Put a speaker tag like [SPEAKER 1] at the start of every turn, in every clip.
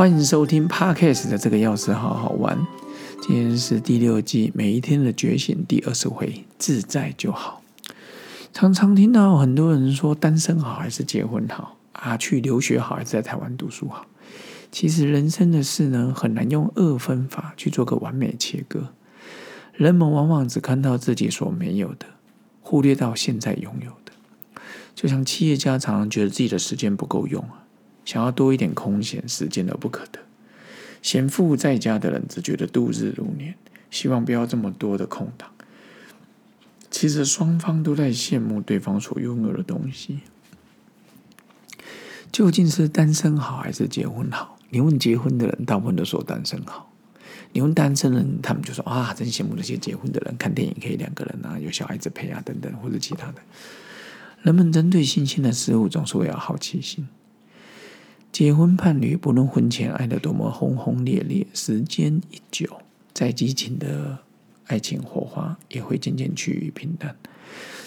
[SPEAKER 1] 欢迎收听 Podcast 的这个钥匙好好玩。今天是第六季每一天的觉醒第二十回，自在就好。常常听到很多人说单身好还是结婚好啊？去留学好还是在台湾读书好？其实人生的事呢，很难用二分法去做个完美切割。人们往往只看到自己所没有的，忽略到现在拥有的。就像企业家常常觉得自己的时间不够用啊，想要多一点空闲时间而不可得。闲赋在家的人只觉得度日如年，希望不要这么多的空档。其实双方都在羡慕对方所拥有的东西。究竟是单身好还是结婚好？你问结婚的人，大部分都说单身好；你问单身人，他们就说啊，真羡慕那些结婚的人，看电影可以两个人啊，有小孩子陪啊，等等，或者其他的。人们针对新鲜的事物，总是会有好奇心。结婚伴侣不论婚前爱的多么轰轰烈烈，时间一久，再激情的爱情火花也会渐渐趋于平淡。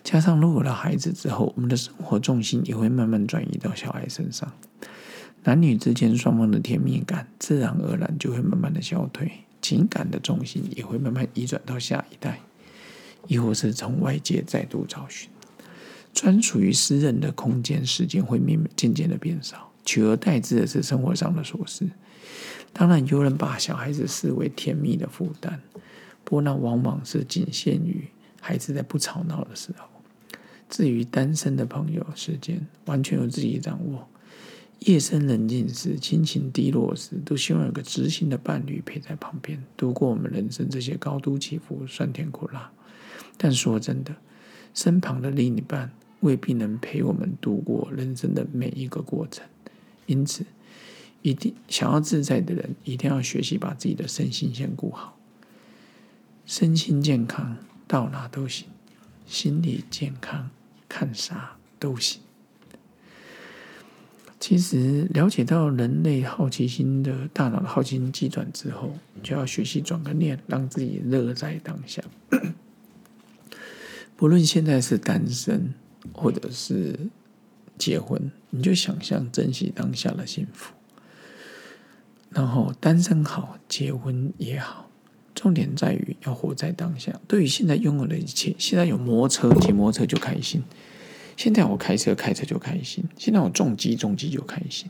[SPEAKER 1] 加上如果有了孩子之后，我们的生活重心也会慢慢转移到小孩身上，男女之间双方的甜蜜感自然而然就会慢慢的消退，情感的重心也会慢慢移转到下一代，亦或是从外界再度找寻专属于私人的空间时间会慢慢渐渐的变少。取而代之的是生活上的琐事。当然，有人把小孩子视为甜蜜的负担，不过那往往是仅限于孩子在不吵闹的时候。至于单身的朋友，时间完全由自己掌握。夜深人静时，心情低落时，都希望有个知心的伴侣陪在旁边，度过我们人生这些高度起伏、酸甜苦辣。但说真的，身旁的另一半未必能陪我们度过人生的每一个过程。因此，一定想要自在的人，一定要学习把自己的身心先顾好。身心健康，到哪都行；心理健康，看啥都行。其实，了解到人类好奇心的大脑的好奇心机转之后，就要学习转个念，让自己乐在当下。不论现在是单身，或者是。结婚，你就想象珍惜当下的幸福。然后单身好，结婚也好，重点在于要活在当下。对于现在拥有的一切，现在有摩托车，骑摩托车就开心；现在我开车，开车就开心；现在我重机，重机就开心，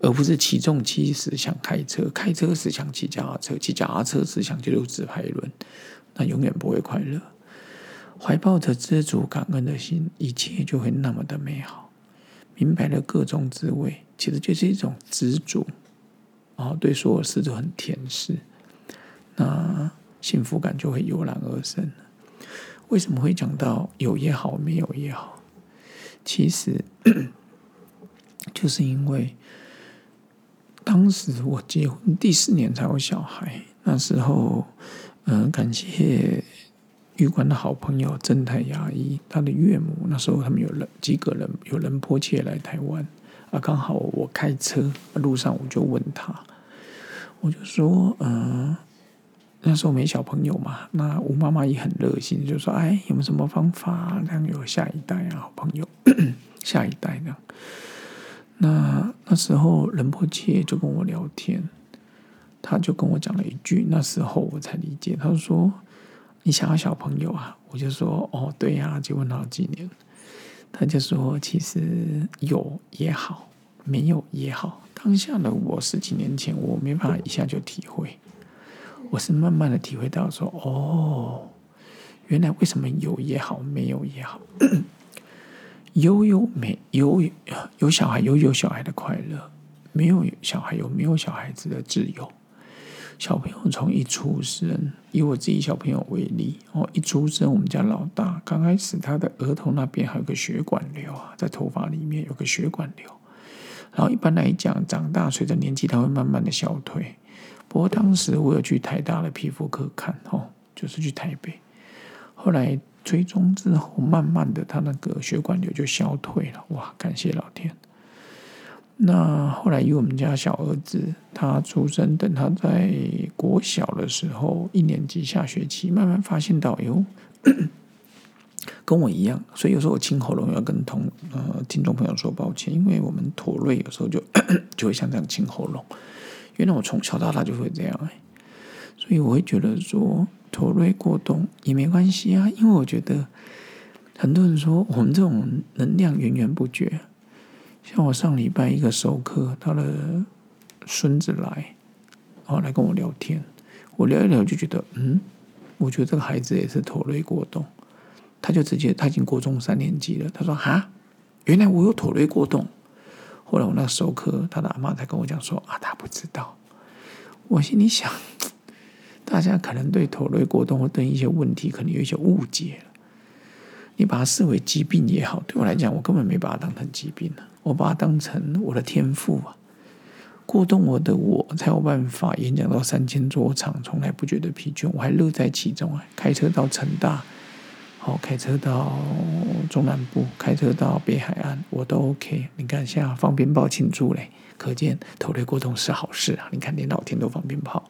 [SPEAKER 1] 而不是起重机时想开车，开车时想骑脚踏车，骑脚踏车时想就溜自排轮，那永远不会快乐。怀抱着知足感恩的心，一切就会那么的美好。明白了各种滋味，其实就是一种知足，哦，对所有事都很甜食，那幸福感就会油然而生为什么会讲到有也好，没有也好？其实 就是因为当时我结婚第四年才有小孩，那时候，嗯，感谢。玉官的好朋友正太牙医，他的岳母那时候他们有人几个人有人迫切来台湾啊，刚好我开车路上我就问他，我就说，嗯，那时候没小朋友嘛，那吴妈妈也很热心，就说，哎，有没有什么方法让有下一代啊，好朋友，下一代呢？那那时候人波切就跟我聊天，他就跟我讲了一句，那时候我才理解，他说。你想要小朋友啊？我就说哦，对呀，结婚好几年。他就说，其实有也好，没有也好。当下的我十几年前，我没办法一下就体会。我是慢慢的体会到说，哦，原来为什么有也好，没有也好，有有没有有小孩有有小孩的快乐，没有小孩有没有小孩子的自由。小朋友从一出生，以我自己小朋友为例，哦，一出生，我们家老大刚开始他的额头那边还有个血管瘤啊，在头发里面有个血管瘤，然后一般来讲，长大随着年纪，他会慢慢的消退。不过当时我有去台大的皮肤科看，哦，就是去台北，后来追踪之后，慢慢的他那个血管瘤就消退了，哇，感谢老天。那后来，以我们家小儿子他出生，等他在国小的时候，一年级下学期，慢慢发现到，哟，跟我一样，所以有时候我清喉咙要跟同呃听众朋友说抱歉，因为我们驼瑞有时候就 就会像这样清喉咙，原来我从小到大就会这样哎，所以我会觉得说驼瑞过冬也没关系啊，因为我觉得很多人说我们这种能量源源不绝，像我上礼拜一个授课，他的孙子来，哦来跟我聊天，我聊一聊就觉得，嗯，我觉得这个孩子也是头类过动，他就直接他已经国中三年级了，他说哈，原来我有头类过动。后来我那授课，他的阿妈才跟我讲说啊，他不知道。我心里想，大家可能对头类过动或对一些问题可能有一些误解了。你把它视为疾病也好，对我来讲，我根本没把它当成疾病，我把它当成我的天赋啊。过动我的我才有办法演讲到三千多场，从来不觉得疲倦，我还乐在其中啊。开车到成大。哦，开车到中南部，开车到北海岸，我都 OK。你看，现在放鞭炮庆祝嘞，可见头类过动是好事啊。你看，连老天都放鞭炮，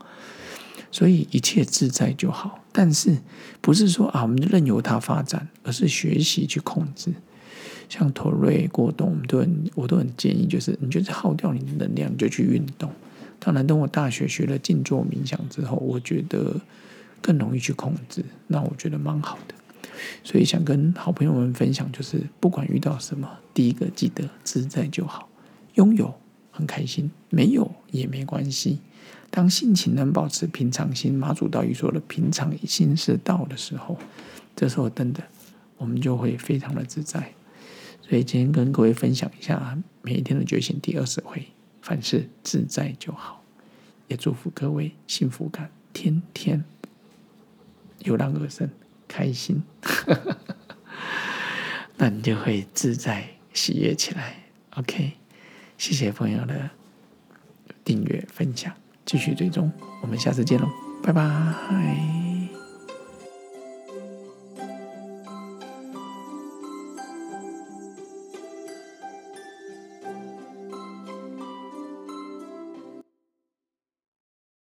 [SPEAKER 1] 所以一切自在就好。但是不是说啊，我们就任由它发展，而是学习去控制。像头类过动，我们都很，我都很建议，就是你就是耗掉你的能量，你就去运动。当然，等我大学学了静坐冥想之后，我觉得更容易去控制，那我觉得蛮好的。所以想跟好朋友们分享，就是不管遇到什么，第一个记得自在就好，拥有很开心，没有也没关系。当性情能保持平常心，马祖道义说的平常心是道的时候，这时候真的我们就会非常的自在。所以今天跟各位分享一下每一天的觉醒第二十回，凡事自在就好，也祝福各位幸福感天天油然而生。开心，那你就会自在喜悦起来。OK，谢谢朋友的订阅分享，继续追踪，我们下次见喽，拜拜。